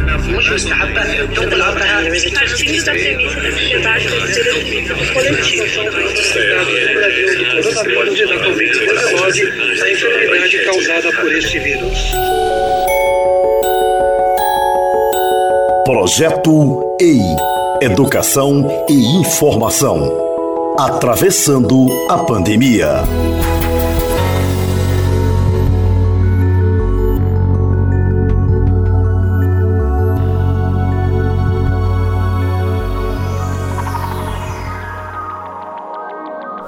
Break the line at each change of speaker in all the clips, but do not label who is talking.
muito estável. Então, palavra
Os fins da premissa da sociedade deve ser um coletivo. No Brasil, do coronavírus e da Covid-19, da enfermidade causada por este vírus.
Projeto EI Educação e Informação Atravessando a Pandemia.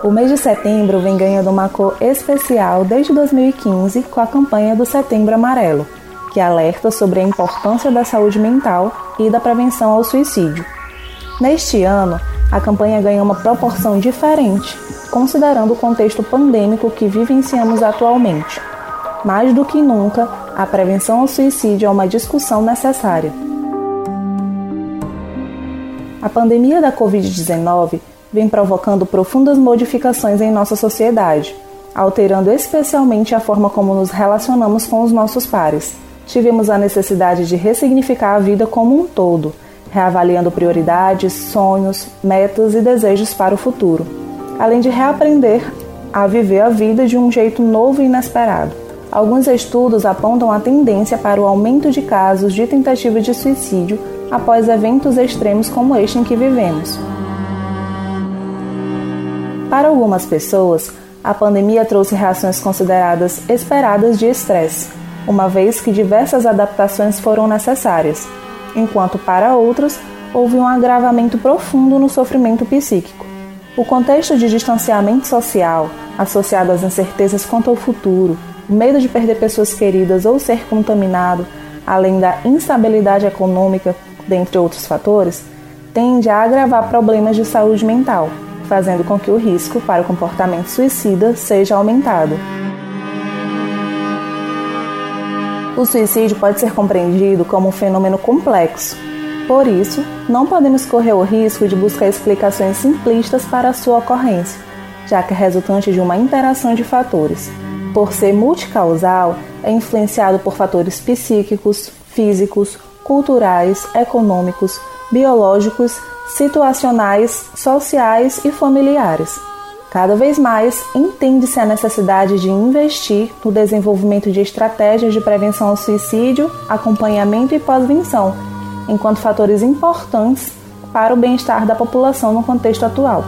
O mês de setembro vem ganhando uma cor especial desde 2015 com a campanha do Setembro Amarelo, que alerta sobre a importância da saúde mental e da prevenção ao suicídio. Neste ano, a campanha ganha uma proporção diferente, considerando o contexto pandêmico que vivenciamos atualmente. Mais do que nunca, a prevenção ao suicídio é uma discussão necessária. A pandemia da Covid-19 vem provocando profundas modificações em nossa sociedade, alterando especialmente a forma como nos relacionamos com os nossos pares. Tivemos a necessidade de ressignificar a vida como um todo, reavaliando prioridades, sonhos, metas e desejos para o futuro, além de reaprender a viver a vida de um jeito novo e inesperado. Alguns estudos apontam a tendência para o aumento de casos de tentativa de suicídio após eventos extremos como este em que vivemos. Para algumas pessoas, a pandemia trouxe reações consideradas esperadas de estresse, uma vez que diversas adaptações foram necessárias, enquanto para outros houve um agravamento profundo no sofrimento psíquico. O contexto de distanciamento social, associado às incertezas quanto ao futuro, o medo de perder pessoas queridas ou ser contaminado, além da instabilidade econômica, dentre outros fatores, tende a agravar problemas de saúde mental fazendo com que o risco para o comportamento suicida seja aumentado. O suicídio pode ser compreendido como um fenômeno complexo. Por isso, não podemos correr o risco de buscar explicações simplistas para a sua ocorrência, já que é resultante de uma interação de fatores. Por ser multicausal, é influenciado por fatores psíquicos, físicos, culturais, econômicos, biológicos situacionais, sociais e familiares. Cada vez mais entende-se a necessidade de investir no desenvolvimento de estratégias de prevenção ao suicídio, acompanhamento e pós-venção, enquanto fatores importantes para o bem-estar da população no contexto atual.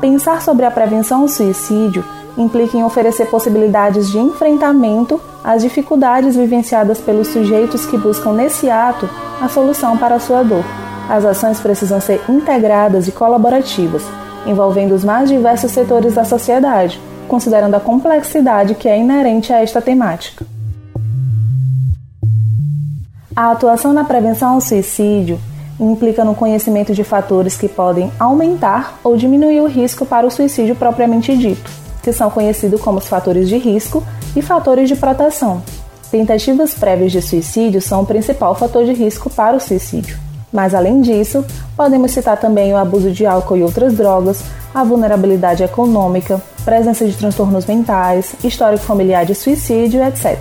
Pensar sobre a prevenção ao suicídio implica em oferecer possibilidades de enfrentamento às dificuldades vivenciadas pelos sujeitos que buscam nesse ato a solução para a sua dor. As ações precisam ser integradas e colaborativas, envolvendo os mais diversos setores da sociedade, considerando a complexidade que é inerente a esta temática. A atuação na prevenção ao suicídio implica no conhecimento de fatores que podem aumentar ou diminuir o risco para o suicídio propriamente dito que são conhecidos como os fatores de risco e fatores de proteção. Tentativas prévias de suicídio são o principal fator de risco para o suicídio. Mas além disso, podemos citar também o abuso de álcool e outras drogas, a vulnerabilidade econômica, presença de transtornos mentais, histórico familiar de suicídio, etc.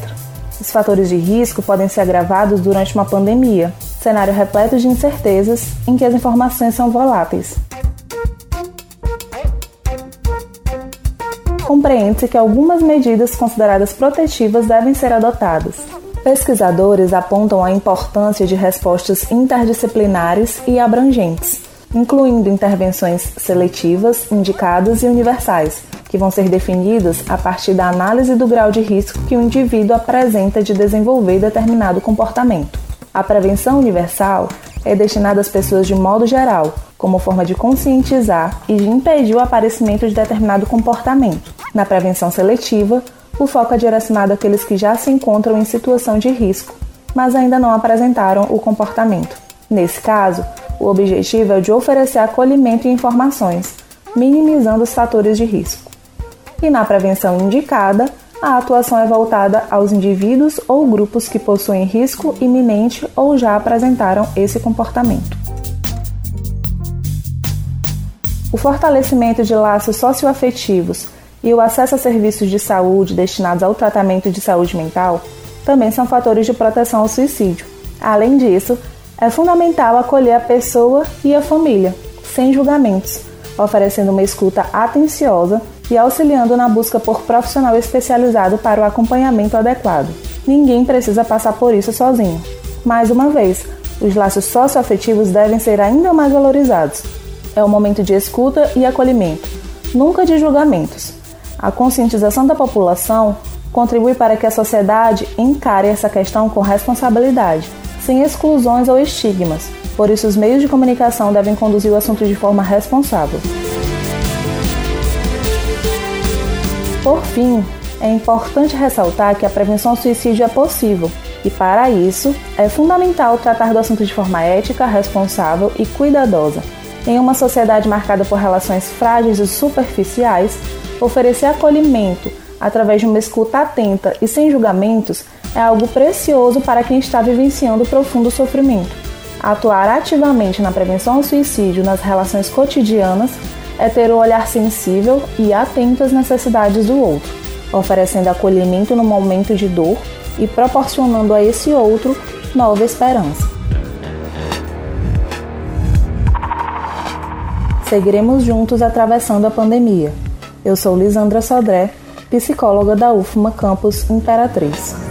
Os fatores de risco podem ser agravados durante uma pandemia, cenário repleto de incertezas em que as informações são voláteis. Compreende-se que algumas medidas consideradas protetivas devem ser adotadas. Pesquisadores apontam a importância de respostas interdisciplinares e abrangentes, incluindo intervenções seletivas, indicadas e universais, que vão ser definidas a partir da análise do grau de risco que o indivíduo apresenta de desenvolver determinado comportamento. A prevenção universal é destinada às pessoas de modo geral, como forma de conscientizar e de impedir o aparecimento de determinado comportamento. Na prevenção seletiva, o foco é direcionado àqueles que já se encontram em situação de risco, mas ainda não apresentaram o comportamento. Nesse caso, o objetivo é o de oferecer acolhimento e informações, minimizando os fatores de risco. E na prevenção indicada, a atuação é voltada aos indivíduos ou grupos que possuem risco iminente ou já apresentaram esse comportamento. O fortalecimento de laços socioafetivos, e o acesso a serviços de saúde destinados ao tratamento de saúde mental também são fatores de proteção ao suicídio. Além disso, é fundamental acolher a pessoa e a família, sem julgamentos, oferecendo uma escuta atenciosa e auxiliando na busca por profissional especializado para o acompanhamento adequado. Ninguém precisa passar por isso sozinho. Mais uma vez, os laços socioafetivos devem ser ainda mais valorizados. É o momento de escuta e acolhimento, nunca de julgamentos. A conscientização da população contribui para que a sociedade encare essa questão com responsabilidade, sem exclusões ou estigmas. Por isso, os meios de comunicação devem conduzir o assunto de forma responsável. Por fim, é importante ressaltar que a prevenção ao suicídio é possível e, para isso, é fundamental tratar do assunto de forma ética, responsável e cuidadosa. Em uma sociedade marcada por relações frágeis e superficiais, oferecer acolhimento através de uma escuta atenta e sem julgamentos é algo precioso para quem está vivenciando profundo sofrimento. Atuar ativamente na prevenção ao suicídio nas relações cotidianas é ter o um olhar sensível e atento às necessidades do outro, oferecendo acolhimento no momento de dor e proporcionando a esse outro nova esperança. Seguiremos juntos atravessando a pandemia. Eu sou Lisandra Sodré, psicóloga da UFMA Campus Imperatriz.